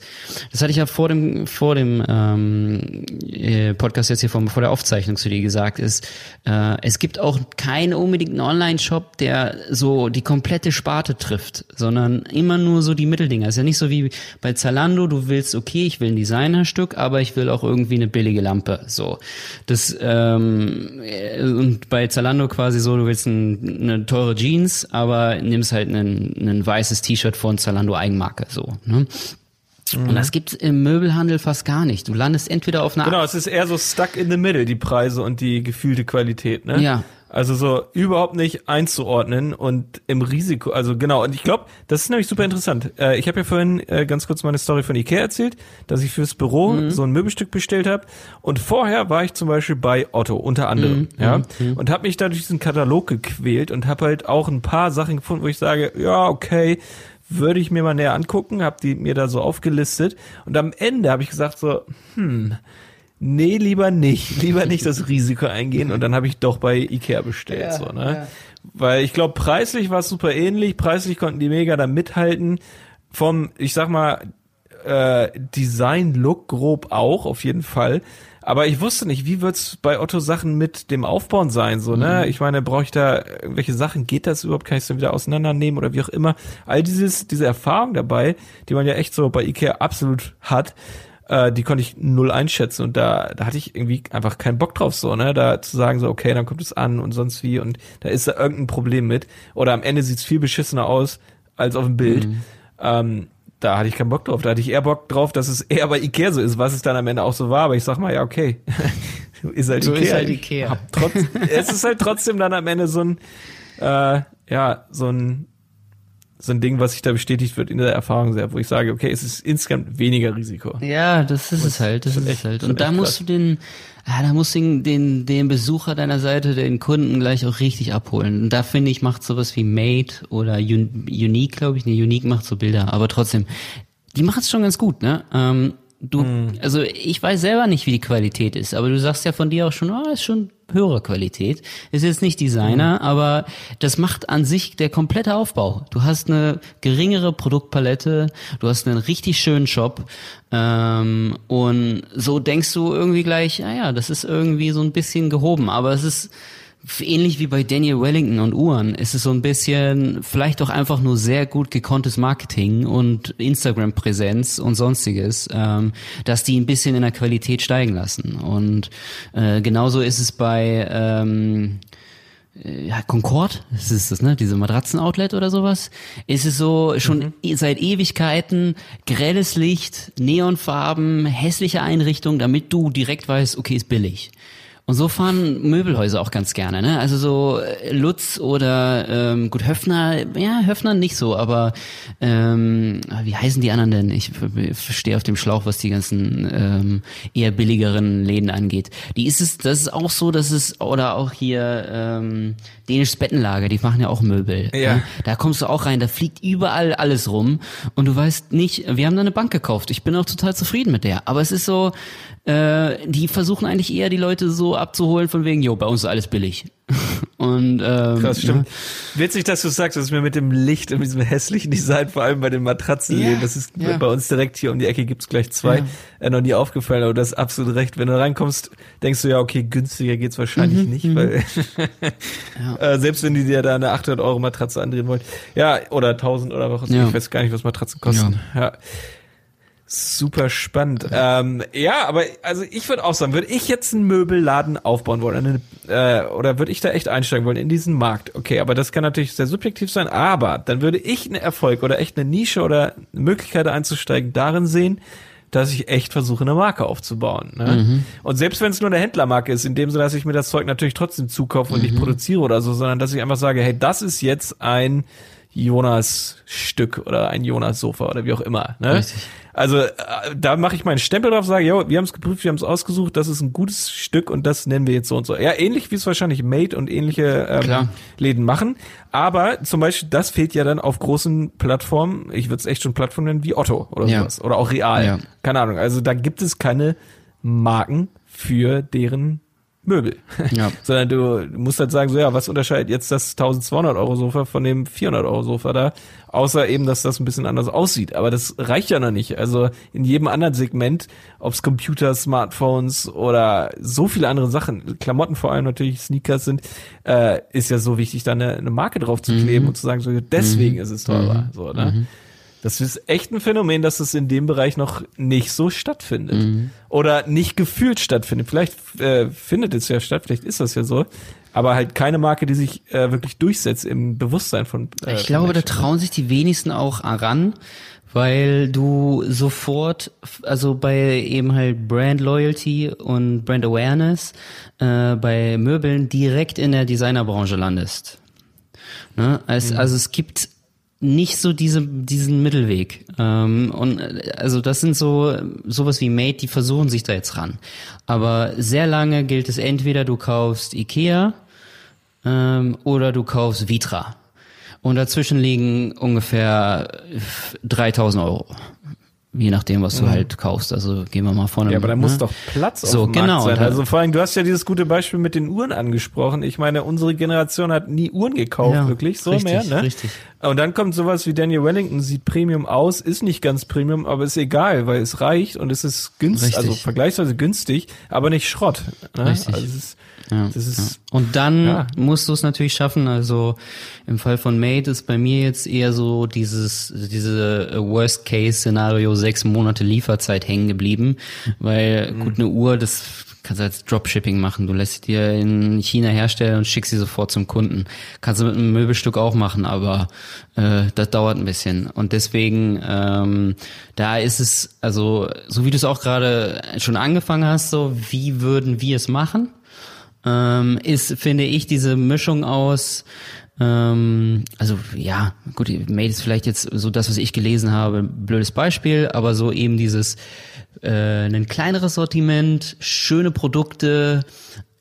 das hatte ich ja vor dem vor dem ähm, äh, Podcast jetzt hier vor, vor der Aufzeichnung zu dir gesagt, ist, äh, es gibt auch keinen unbedingten Online-Shop, der so die komplette Sparte trifft, sondern immer nur so die Mitteldinger. ist ja nicht so wie bei Zalando, du willst, okay, ich will ein Designerstück, aber ich will auch irgendwie eine billige Lampe, so. Das ähm, äh, und bei Zalando quasi so, du willst ein, eine teure Jeans, aber nimmst halt ein, weißes T-Shirt von Zalando Eigenmarke, so. Ne? Mhm. Und das gibt's im Möbelhandel fast gar nicht. Du landest entweder auf einer Genau, es ist eher so stuck in the middle, die Preise und die gefühlte Qualität, ne? Ja. Also so überhaupt nicht einzuordnen und im Risiko, also genau, und ich glaube, das ist nämlich super interessant. Äh, ich habe ja vorhin äh, ganz kurz meine Story von Ikea erzählt, dass ich fürs Büro mhm. so ein Möbelstück bestellt habe. Und vorher war ich zum Beispiel bei Otto, unter anderem, mhm. ja, mhm. und habe mich da durch diesen Katalog gequält und habe halt auch ein paar Sachen gefunden, wo ich sage, ja, okay, würde ich mir mal näher angucken, habe die mir da so aufgelistet und am Ende habe ich gesagt so, hm, nee, lieber nicht, [LAUGHS] lieber nicht das Risiko eingehen und dann habe ich doch bei Ikea bestellt, ja, so, ne? Ja. Weil ich glaube, preislich war es super ähnlich, preislich konnten die mega da mithalten. Vom, ich sag mal, äh, Design-Look grob auch, auf jeden Fall. Aber ich wusste nicht, wie wird's bei Otto Sachen mit dem Aufbauen sein, so, ne? Mhm. Ich meine, brauche ich da irgendwelche Sachen? Geht das überhaupt? Kann ich es dann wieder auseinandernehmen oder wie auch immer? All dieses, diese Erfahrung dabei, die man ja echt so bei Ikea absolut hat, äh, die konnte ich null einschätzen und da, da hatte ich irgendwie einfach keinen Bock drauf, so, ne? Da zu sagen, so, okay, dann kommt es an und sonst wie und da ist da irgendein Problem mit. Oder am Ende sieht's viel beschissener aus als auf dem Bild. Mhm. Ähm, da hatte ich keinen Bock drauf. Da hatte ich eher Bock drauf, dass es eher bei Ikea so ist, was es dann am Ende auch so war. Aber ich sag mal, ja, okay. [LAUGHS] ist halt so Ikea. Ist halt Ikea. Trotz, es ist halt trotzdem dann am Ende so ein, äh, ja, so ein, so ein Ding, was sich da bestätigt wird in der Erfahrung sehr, wo ich sage, okay, es ist insgesamt weniger Risiko. Ja, das ist es halt, das ist echt, es halt. Und da musst du den, ja, da musst du den, den, den Besucher deiner Seite, den Kunden gleich auch richtig abholen. Und da finde ich, macht sowas wie Made oder Un Unique, glaube ich, ne, Unique macht so Bilder, aber trotzdem, die macht es schon ganz gut, ne? Ähm, du, mm. also ich weiß selber nicht, wie die Qualität ist, aber du sagst ja von dir auch schon, oh, ist schon höhere Qualität. Ist jetzt nicht Designer, mm. aber das macht an sich der komplette Aufbau. Du hast eine geringere Produktpalette, du hast einen richtig schönen Shop ähm, und so denkst du irgendwie gleich, naja, das ist irgendwie so ein bisschen gehoben, aber es ist ähnlich wie bei Daniel Wellington und Uhren ist es so ein bisschen vielleicht auch einfach nur sehr gut gekonntes Marketing und Instagram-Präsenz und sonstiges, ähm, dass die ein bisschen in der Qualität steigen lassen. Und äh, genauso ist es bei ähm, äh, ja, Concord, das ist das, ne, diese Matratzen-Outlet oder sowas, ist es so schon mhm. Seit Ewigkeiten grelles Licht, Neonfarben, hässliche Einrichtung, damit du direkt weißt, okay, ist billig. Und so fahren Möbelhäuser auch ganz gerne, ne? Also so äh, Lutz oder ähm, gut Höfner, ja Höfner nicht so, aber ähm, wie heißen die anderen denn? Ich verstehe auf dem Schlauch, was die ganzen ähm, eher billigeren Läden angeht. Die ist es, das ist auch so, dass es oder auch hier ähm, dänisches Bettenlager, die machen ja auch Möbel. Ja. Ne? Da kommst du auch rein, da fliegt überall alles rum und du weißt nicht, wir haben da eine Bank gekauft. Ich bin auch total zufrieden mit der, aber es ist so, äh, die versuchen eigentlich eher die Leute so abzuholen von wegen, jo, bei uns ist alles billig. [LAUGHS] Und ähm, Krass, stimmt. Ja. Witzig, dass du sagst, dass mir mit dem Licht und diesem hässlichen Design, vor allem bei den Matratzen, ja, das ist ja. bei uns direkt hier um die Ecke gibt's gleich zwei, ja. äh, noch nie aufgefallen, aber das ist absolut recht. Wenn du reinkommst, denkst du ja, okay, günstiger geht's wahrscheinlich mhm, nicht, mhm. weil [LAUGHS] [LAUGHS] äh, selbst wenn die dir da eine 800 Euro Matratze andrehen wollen, ja, oder 1000 oder was, ich weiß gar nicht, was Matratzen kosten. ja. Super spannend. Ähm, ja, aber also ich würde auch sagen, würde ich jetzt einen Möbelladen aufbauen wollen, eine, äh, oder würde ich da echt einsteigen wollen in diesen Markt? Okay, aber das kann natürlich sehr subjektiv sein, aber dann würde ich einen Erfolg oder echt eine Nische oder eine Möglichkeit einzusteigen darin sehen, dass ich echt versuche, eine Marke aufzubauen. Ne? Mhm. Und selbst wenn es nur eine Händlermarke ist, in dem Sinne, dass ich mir das Zeug natürlich trotzdem zukaufe und mhm. nicht produziere oder so, sondern dass ich einfach sage, hey, das ist jetzt ein Jonas Stück oder ein Jonas Sofa oder wie auch immer. Ne? Richtig. Also äh, da mache ich meinen Stempel drauf, sage, ja, wir haben es geprüft, wir haben es ausgesucht, das ist ein gutes Stück und das nennen wir jetzt so und so. Ja, ähnlich wie es wahrscheinlich Made und ähnliche ähm, Läden machen. Aber zum Beispiel, das fehlt ja dann auf großen Plattformen, ich würde es echt schon Plattformen nennen, wie Otto oder ja. sowas. Oder auch Real. Ja. Keine Ahnung. Also da gibt es keine Marken für deren Möbel. Ja. [LAUGHS] Sondern du musst halt sagen, so ja, was unterscheidet jetzt das 1200 Euro Sofa von dem 400 Euro Sofa da? Außer eben, dass das ein bisschen anders aussieht. Aber das reicht ja noch nicht. Also in jedem anderen Segment, ob's Computer, Smartphones oder so viele andere Sachen, Klamotten vor allem natürlich, Sneakers sind, äh, ist ja so wichtig, da eine, eine Marke drauf zu kleben mhm. und zu sagen, so deswegen mhm. ist es teurer. Mhm. So, ne? Mhm. Das ist echt ein Phänomen, dass es in dem Bereich noch nicht so stattfindet. Mhm. Oder nicht gefühlt stattfindet. Vielleicht äh, findet es ja statt, vielleicht ist das ja so. aber halt keine Marke, die sich äh, wirklich durchsetzt im Bewusstsein von. Äh, ich glaube, da ne? trauen sich die wenigsten auch ran, weil du sofort, also bei eben halt Brand Loyalty und Brand Awareness äh, bei Möbeln direkt in der Designerbranche landest. Ne? Also, mhm. also es gibt nicht so diese, diesen Mittelweg. Ähm, und also das sind so sowas wie Made, die versuchen sich da jetzt ran. Aber sehr lange gilt es entweder du kaufst Ikea ähm, oder du kaufst Vitra. Und dazwischen liegen ungefähr 3000 Euro. Je nachdem, was du mhm. halt kaufst. Also gehen wir mal vorne. Ja, aber da ne? muss doch Platz so, auf dem genau, Markt sein. Also vor allem, du hast ja dieses gute Beispiel mit den Uhren angesprochen. Ich meine, unsere Generation hat nie Uhren gekauft, ja, wirklich, so richtig, mehr, ne? Richtig. Und dann kommt sowas wie Daniel Wellington, sieht Premium aus, ist nicht ganz Premium, aber ist egal, weil es reicht und es ist günstig, also vergleichsweise günstig, aber nicht Schrott. Ne? Richtig. Also ja, das ist, ja. Und dann ja. musst du es natürlich schaffen. Also im Fall von Mate ist bei mir jetzt eher so dieses diese Worst-Case-Szenario sechs Monate Lieferzeit hängen geblieben, weil mhm. gut eine Uhr das kannst du als Dropshipping machen. Du lässt sie dir in China herstellen und schickst sie sofort zum Kunden. Kannst du mit einem Möbelstück auch machen, aber äh, das dauert ein bisschen. Und deswegen, ähm, da ist es, also so wie du es auch gerade schon angefangen hast, so wie würden wir es machen? Ähm, ist, finde ich, diese Mischung aus ähm, also ja, gut, Made ist vielleicht jetzt so das, was ich gelesen habe, blödes Beispiel, aber so eben dieses äh, ein kleineres Sortiment, schöne Produkte,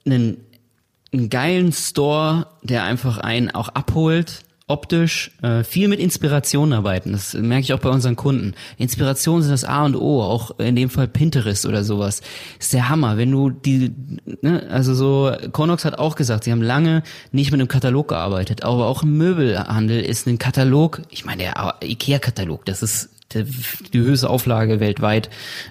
einen, einen geilen Store, der einfach einen auch abholt optisch äh, viel mit Inspiration arbeiten. Das merke ich auch bei unseren Kunden. Inspiration sind das A und O, auch in dem Fall Pinterest oder sowas. ist der Hammer. Wenn du die, ne, also so, Konox hat auch gesagt, sie haben lange nicht mit einem Katalog gearbeitet, aber auch im Möbelhandel ist ein Katalog, ich meine der IKEA-Katalog, das ist die höchste Auflage weltweit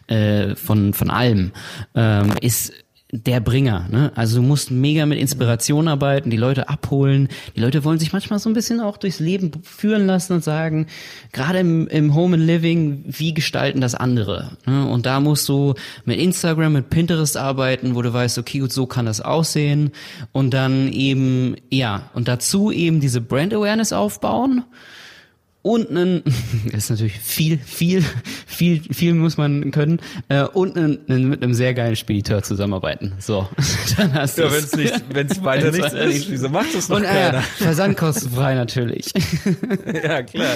äh, von von allem ähm, ist der Bringer. Ne? Also du musst mega mit Inspiration arbeiten, die Leute abholen. Die Leute wollen sich manchmal so ein bisschen auch durchs Leben führen lassen und sagen, gerade im, im Home and Living, wie gestalten das andere? Ne? Und da musst du mit Instagram, mit Pinterest arbeiten, wo du weißt, okay, gut, so kann das aussehen. Und dann eben, ja, und dazu eben diese Brand Awareness aufbauen und einen, [LAUGHS] ist natürlich viel, viel, viel, viel muss man können, äh, und einen, mit einem sehr geilen Spediteur zusammenarbeiten. So, [LAUGHS] dann hast du Ja, wenn es nicht, wenn es [LAUGHS] weiter nichts ist, wieso macht das noch und, keiner? Äh, Versandkostenfrei natürlich. ja, klar.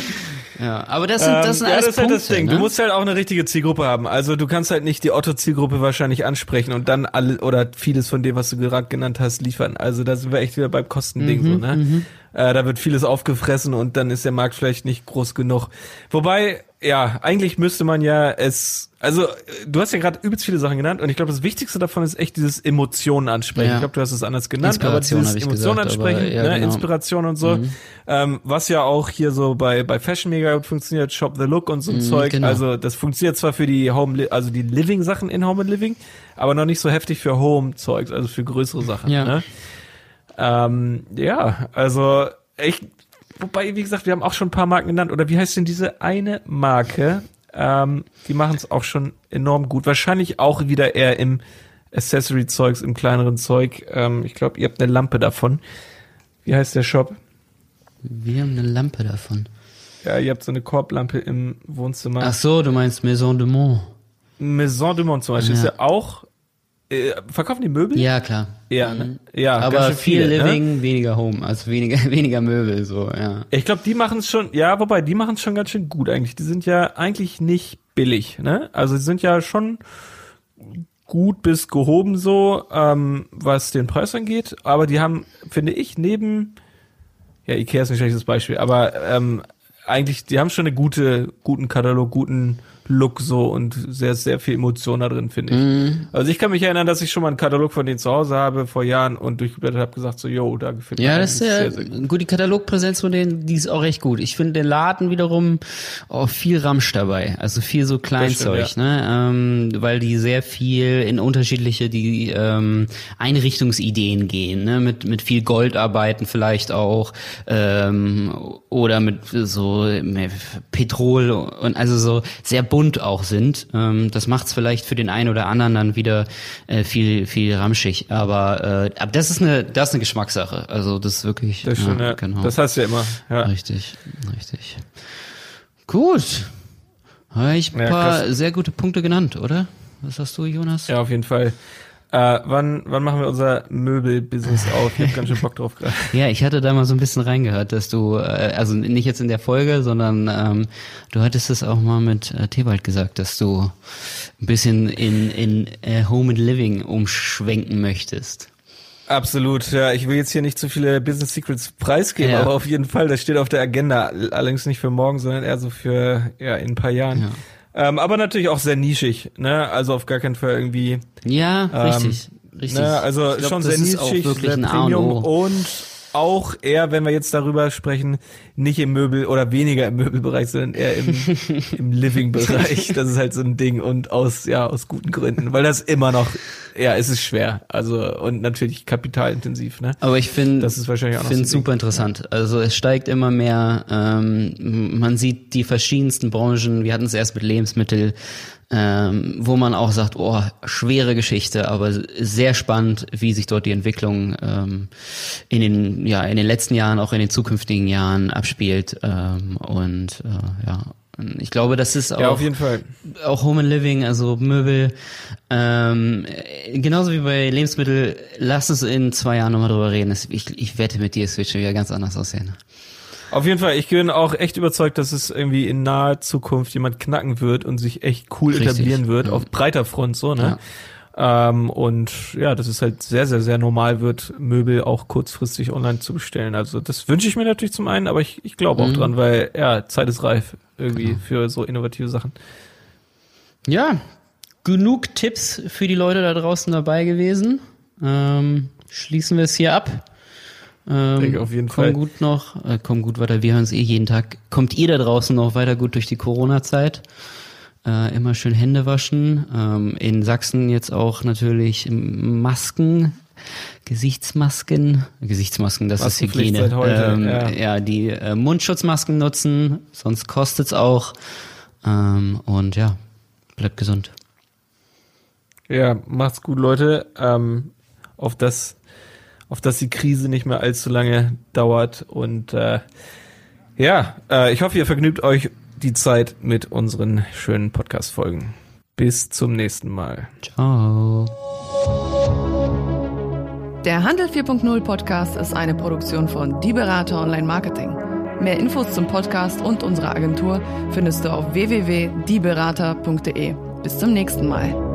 Ja, aber das sind, das sind ähm, alles ja, das ist halt das Ding. Ne? Du musst halt auch eine richtige Zielgruppe haben. Also du kannst halt nicht die Otto-Zielgruppe wahrscheinlich ansprechen und dann alle oder vieles von dem, was du gerade genannt hast, liefern. Also da sind wir echt wieder beim Kostending mhm, so, ne? Mhm. Äh, da wird vieles aufgefressen und dann ist der Markt vielleicht nicht groß genug. Wobei, ja, eigentlich müsste man ja es, also du hast ja gerade übelst viele Sachen genannt und ich glaube, das Wichtigste davon ist echt dieses Emotionen ansprechen. Ja. Ich glaube, du hast es anders genannt, Inspiration aber dieses Emotionen gesagt, ansprechen, ja, ne, genau. Inspiration und so. Mhm. Ähm, was ja auch hier so bei, bei Fashion mega gut funktioniert, Shop the Look und so ein mhm, Zeug. Genau. Also das funktioniert zwar für die Home, also die Living-Sachen in Home and Living, aber noch nicht so heftig für Home-Zeugs, also für größere Sachen. Ja. Ne? Ähm, ja, also ich, wobei, wie gesagt, wir haben auch schon ein paar Marken genannt. Oder wie heißt denn diese eine Marke? Ähm, die machen es auch schon enorm gut. Wahrscheinlich auch wieder eher im Accessory-Zeugs, im kleineren Zeug. Ähm, ich glaube, ihr habt eine Lampe davon. Wie heißt der Shop? Wir haben eine Lampe davon. Ja, ihr habt so eine Korblampe im Wohnzimmer. Ach so, du meinst Maison de Mont. Maison de Mont zum Beispiel ja. ist ja auch äh, verkaufen die Möbel? Ja, klar. Ja, ne? ja. Aber viel viele, ne? Living, ne? weniger Home, also weniger, [LAUGHS] weniger Möbel, so, ja. Ich glaube, die machen es schon, ja, wobei, die machen es schon ganz schön gut eigentlich. Die sind ja eigentlich nicht billig, ne? Also, die sind ja schon gut bis gehoben so, ähm, was den Preis angeht. Aber die haben, finde ich, neben, ja, Ikea ist ein schlechtes Beispiel, aber ähm, eigentlich, die haben schon eine gute, guten Katalog, guten Look so und sehr, sehr viel Emotion da drin, finde ich. Mm. Also ich kann mich erinnern, dass ich schon mal einen Katalog von denen zu Hause habe vor Jahren und durchgeblättert habe, gesagt so, yo, da gefällt mir Ja, das ist ja, sehr, sehr gut. gut. Die Katalogpräsenz von denen, die ist auch recht gut. Ich finde den Laden wiederum oh, viel Ramsch dabei. Also viel so Kleinzeug, stimmt, ja. ne? Ähm, weil die sehr viel in unterschiedliche die ähm, Einrichtungsideen gehen, ne? Mit, mit viel Gold arbeiten vielleicht auch ähm, oder mit so so Petrol und also so sehr bunt auch sind. Ähm, das macht es vielleicht für den einen oder anderen dann wieder äh, viel viel ramschig. Aber, äh, aber das ist eine das ist eine Geschmackssache. Also das ist wirklich. Das, schon, ja, genau. das heißt ja immer. Ja. Richtig, richtig. Gut. Habe ich ein ja, paar krass. sehr gute Punkte genannt, oder? Was hast du, Jonas? Ja, auf jeden Fall. Äh, wann, wann machen wir unser Möbelbusiness auf? Ich hab ganz schön Bock drauf gerade. [LAUGHS] ja, ich hatte da mal so ein bisschen reingehört, dass du, äh, also nicht jetzt in der Folge, sondern ähm, du hattest es auch mal mit äh, Tewald gesagt, dass du ein bisschen in, in äh, Home and Living umschwenken möchtest. Absolut, ja. Ich will jetzt hier nicht zu viele Business Secrets preisgeben, ja. aber auf jeden Fall, das steht auf der Agenda. Allerdings nicht für morgen, sondern eher so für ja in ein paar Jahren. Ja. Ähm, aber natürlich auch sehr nischig, ne? Also auf gar keinen Fall irgendwie. Ja, ähm, richtig. Richtig. Ne? Also glaub, schon sehr nischig, sehr Premium und auch eher, wenn wir jetzt darüber sprechen, nicht im Möbel oder weniger im Möbelbereich, sondern eher im, [LAUGHS] im Living-Bereich. Das ist halt so ein Ding und aus, ja, aus guten Gründen, weil das immer noch, ja, es ist schwer. Also, und natürlich kapitalintensiv, ne? Aber ich finde, das ist wahrscheinlich auch finde so super interessant. Also, es steigt immer mehr, ähm, man sieht die verschiedensten Branchen. Wir hatten es erst mit Lebensmittel, ähm, wo man auch sagt, oh, schwere Geschichte, aber sehr spannend, wie sich dort die Entwicklung ähm, in den ja in den letzten Jahren, auch in den zukünftigen Jahren abspielt ähm, und äh, ja. Ich glaube, das ist auch, ja, auf jeden Fall. auch Home and Living, also Möbel. Ähm, genauso wie bei Lebensmittel, lass uns in zwei Jahren nochmal drüber reden. Ich, ich wette mit dir, es wird schon wieder ganz anders aussehen. Auf jeden Fall, ich bin auch echt überzeugt, dass es irgendwie in naher Zukunft jemand knacken wird und sich echt cool Richtig. etablieren wird, ja. auf breiter Front so, ne? Ja. Ähm, und ja, dass es halt sehr, sehr, sehr normal wird, Möbel auch kurzfristig online zu bestellen. Also das wünsche ich mir natürlich zum einen, aber ich, ich glaube auch mhm. dran, weil ja, Zeit ist reif irgendwie genau. für so innovative Sachen. Ja, genug Tipps für die Leute da draußen dabei gewesen. Ähm, schließen wir es hier ab. Ähm, Denke auf jeden komm Fall. gut noch, äh, komm gut weiter. Wir hören es eh jeden Tag. Kommt ihr da draußen noch weiter gut durch die Corona-Zeit? Äh, immer schön Hände waschen. Ähm, in Sachsen jetzt auch natürlich Masken, Gesichtsmasken, Gesichtsmasken, das ist Hygiene. Ähm, ja. ja. die äh, Mundschutzmasken nutzen, sonst kostet's auch. Ähm, und ja, bleibt gesund. Ja, macht's gut, Leute. Ähm, auf das auf dass die Krise nicht mehr allzu lange dauert. Und äh, ja, äh, ich hoffe, ihr vergnügt euch die Zeit mit unseren schönen Podcast-Folgen. Bis zum nächsten Mal. Ciao. Der Handel 4.0 Podcast ist eine Produktion von Die Berater Online Marketing. Mehr Infos zum Podcast und unserer Agentur findest du auf www.dieberater.de. Bis zum nächsten Mal.